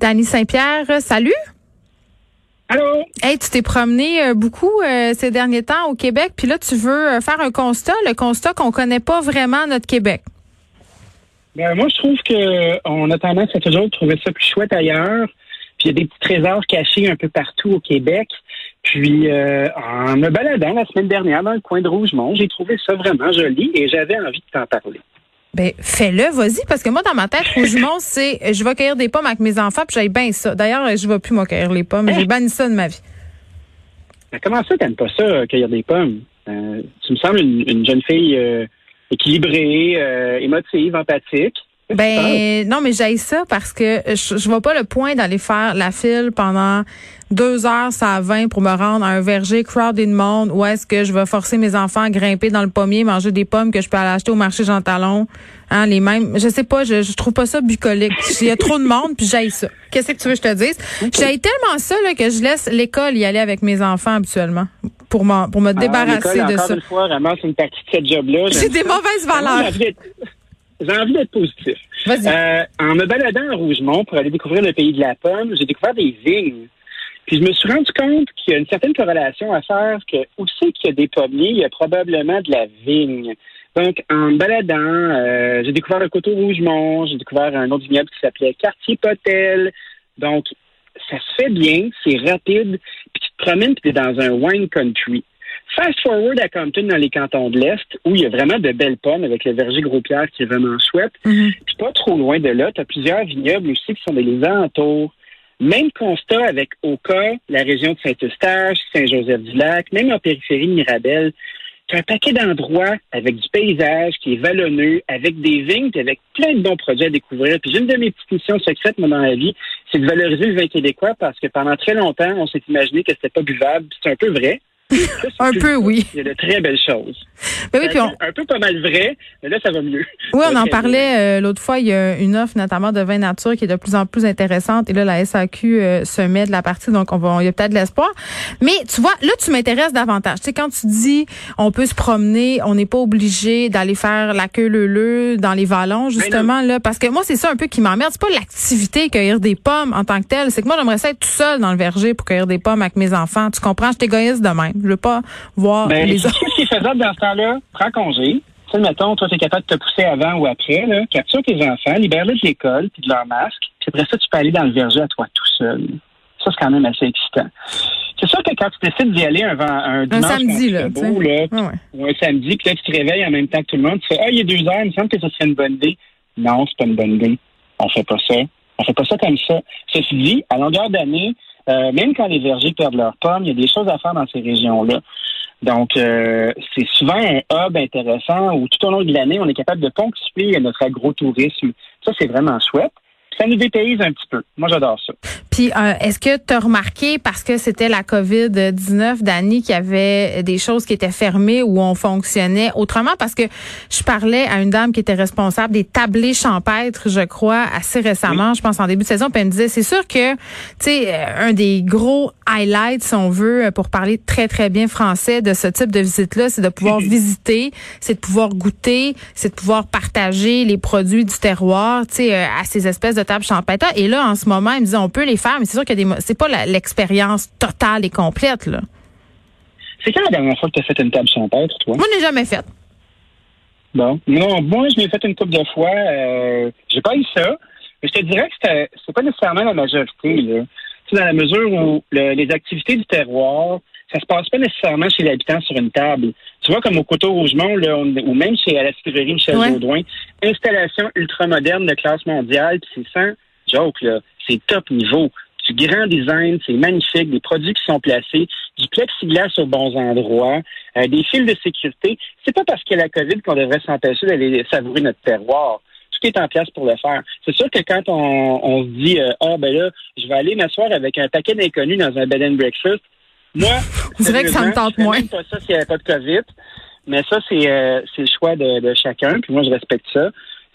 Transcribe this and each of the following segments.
Dany Saint-Pierre, euh, salut. Allô? Hey, tu t'es promené euh, beaucoup euh, ces derniers temps au Québec, puis là, tu veux faire un constat, le constat qu'on connaît pas vraiment notre Québec. Ben, moi, je trouve que on a tendance à toujours trouver ça plus chouette ailleurs. Puis il y a des petits trésors cachés un peu partout au Québec. Puis en me baladant la semaine dernière dans le coin de Rougemont, j'ai trouvé ça vraiment joli et j'avais envie de t'en parler. Ben, fais-le, vas-y, parce que moi, dans ma tête, Rougemont, c'est je vais cueillir des pommes avec mes enfants, puis j'aille bien ça. D'ailleurs, je ne vais plus me cueillir les pommes. J'ai banni ça de ma vie. Comment ça, t'aimes pas ça, cueillir des pommes? Euh, tu me sembles une, jeune fille euh, équilibrée, euh, émotive, empathique. Ben non, mais j'aille ça parce que je, je vois pas le point d'aller faire la file pendant deux heures, ça 20 pour me rendre à un verger crowded monde où est-ce que je vais forcer mes enfants à grimper dans le pommier, manger des pommes que je peux aller acheter au marché Jean Talon. Hein, les mêmes. Je sais pas, je, je trouve pas ça bucolique. Il y a trop de monde, puis j'aille ça. Qu'est-ce que tu veux que je te dise? J'aille tellement ça là, que je laisse l'école y aller avec mes enfants habituellement pour, pour me ah, débarrasser de ça. Une fois, une partie de. J'ai des mauvaises valeurs. J'ai envie d'être positif. Euh, en me baladant à Rougemont pour aller découvrir le pays de la pomme, j'ai découvert des vignes. Puis je me suis rendu compte qu'il y a une certaine corrélation à faire que où c'est qu'il y a des pommiers, il y a probablement de la vigne. Donc, en me baladant, euh, j'ai découvert le coteau Rougemont, j'ai découvert un autre vignoble qui s'appelait Quartier Potel. Donc, ça se fait bien, c'est rapide, puis tu te promènes, puis tu es dans un wine country. Fast forward à Compton, dans les cantons de l'Est, où il y a vraiment de belles pommes avec le verger Gros-Pierre qui est vraiment chouette. Mhm. Puis pas trop loin de là, tu as plusieurs vignobles aussi qui sont dans les alentours. Même constat avec Oka, la région de Saint-Eustache, Saint-Joseph-du-Lac, même en périphérie de Mirabel. Tu as un paquet d'endroits avec du paysage qui est vallonneux, avec des vignes, puis avec plein de bons produits à découvrir. Puis une de mes petites missions secrètes, moi, dans la vie, c'est de valoriser le vin québécois parce que pendant très longtemps, on s'est imaginé que c'était pas buvable. C'est un peu vrai un peu, oui. Il y a de très belles choses. Ben oui, puis Un peu pas mal vrai, mais là, ça va mieux. Oui, on en parlait euh, l'autre fois. Il y a une offre, notamment de vin nature, qui est de plus en plus intéressante. Et là, la SAQ euh, se met de la partie, donc on va, il y a peut-être de l'espoir. Mais tu vois, là, tu m'intéresses davantage. Tu sais, quand tu dis on peut se promener, on n'est pas obligé d'aller faire la queue leu dans les vallons, ben justement, là. Parce que moi, c'est ça un peu qui m'emmerde. C'est pas l'activité, cueillir des pommes en tant que telle. C'est que moi, j'aimerais ça être tout seul dans le verger pour cueillir des pommes avec mes enfants. Tu comprends? Je t'égoïste de même. Je veux pas voir ben, les autres. Ce qui est faisable dans ce temps-là, prends congé. Tu sais, mettons, toi, tu es capable de te pousser avant ou après, là. Capture tes enfants, libère-les de l'école puis de leur masque. Puis après ça, tu peux aller dans le verger à toi tout seul. Ça, c'est quand même assez excitant. C'est sûr que quand tu décides d'y aller un, un dimanche, un samedi, là, beau, là ou un samedi, puis là, tu te réveilles en même temps que tout le monde, tu fais, ah, il est deux heures, il me semble que ce serait une bonne idée. Non, c'est pas une bonne idée. On fait pas ça. On fait pas ça comme ça. Ceci dit, à longueur d'année, euh, même quand les vergers perdent leurs pommes, il y a des choses à faire dans ces régions-là. Donc, euh, c'est souvent un hub intéressant où tout au long de l'année, on est capable de ponctuer notre agrotourisme. Ça, c'est vraiment chouette ça nous dépayse un petit peu. Moi, j'adore ça. Puis, euh, est-ce que tu as remarqué, parce que c'était la COVID-19, Dani, qu'il y avait des choses qui étaient fermées où on fonctionnait autrement? Parce que je parlais à une dame qui était responsable des tablés champêtres, je crois, assez récemment, je pense en début de saison, puis elle me disait, c'est sûr que, tu sais, euh, un des gros highlights, si on veut, pour parler très, très bien français de ce type de visite-là, c'est de pouvoir visiter, c'est de pouvoir goûter, c'est de pouvoir partager les produits du terroir, tu sais, euh, à ces espèces de table champêtre. Et là, en ce moment, il me dit on peut les faire, mais c'est sûr que c'est pas l'expérience totale et complète. là. C'est quand la dernière fois que tu as fait une table champêtre, toi? Moi, je l'ai jamais faite. Bon. Non, moi, je l'ai fait une couple de fois. Euh, j'ai pas eu ça. Mais je te dirais que c'est pas nécessairement la majorité. Là. dans la mesure où les activités du terroir, ça se passe pas nécessairement chez l'habitant sur une table. Tu vois, comme au Coteau Rougemont, là, ou même chez à la Michel ouais. Baudouin, installation ultramoderne de classe mondiale, puis c'est sans joke, là. C'est top niveau. Du grand design, c'est magnifique, des produits qui sont placés, du plexiglas aux bons endroits, euh, des fils de sécurité. C'est pas parce qu'il y a la COVID qu'on devrait s'empêcher d'aller savourer notre terroir. Tout est en place pour le faire. C'est sûr que quand on, on se dit, euh, ah ben là, je vais aller m'asseoir avec un paquet d'inconnus dans un bed and breakfast, moi, c'est vrai que ça me tente moins. pas ça s'il n'y avait pas de COVID. Mais ça, c'est euh, le choix de, de, chacun. Puis moi, je respecte ça.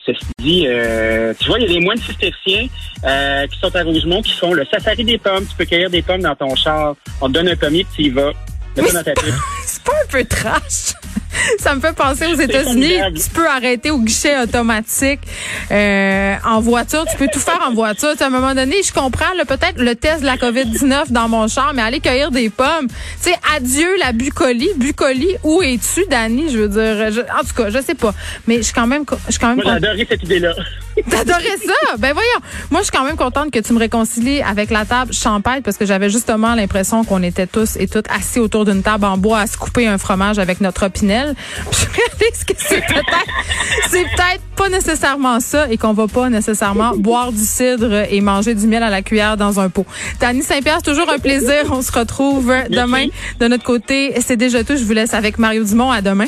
Ceci dit, euh, tu vois, il y a les moines cisterciens euh, qui sont à Rougemont qui font le safari des pommes. Tu peux cueillir des pommes dans ton char. On te donne un pommier, puis tu y vas. C'est pas un peu trash. Ça me fait penser aux États-Unis. Tu peux arrêter au guichet automatique euh, en voiture. Tu peux tout faire en voiture. à un moment donné, je comprends peut-être le test de la COVID-19 dans mon char, mais aller cueillir des pommes. Tu sais, adieu la bucolie. Bucolie, où es-tu, Dani? Je veux dire, en tout cas, je sais pas. Mais je suis quand même, je suis quand même. Moi, adoré cette idée-là. T'adorais ça? Ben voyons. Moi, je suis quand même contente que tu me réconcilies avec la table champagne parce que j'avais justement l'impression qu'on était tous et toutes assis autour d'une table en bois à se couper un fromage avec notre opinel. Je réalise que c'est peut-être, c'est peut-être pas nécessairement ça et qu'on va pas nécessairement boire du cidre et manger du miel à la cuillère dans un pot. Tani Saint-Pierre, c'est toujours un plaisir. On se retrouve demain. De notre côté, c'est déjà tout. Je vous laisse avec Mario Dumont. À demain.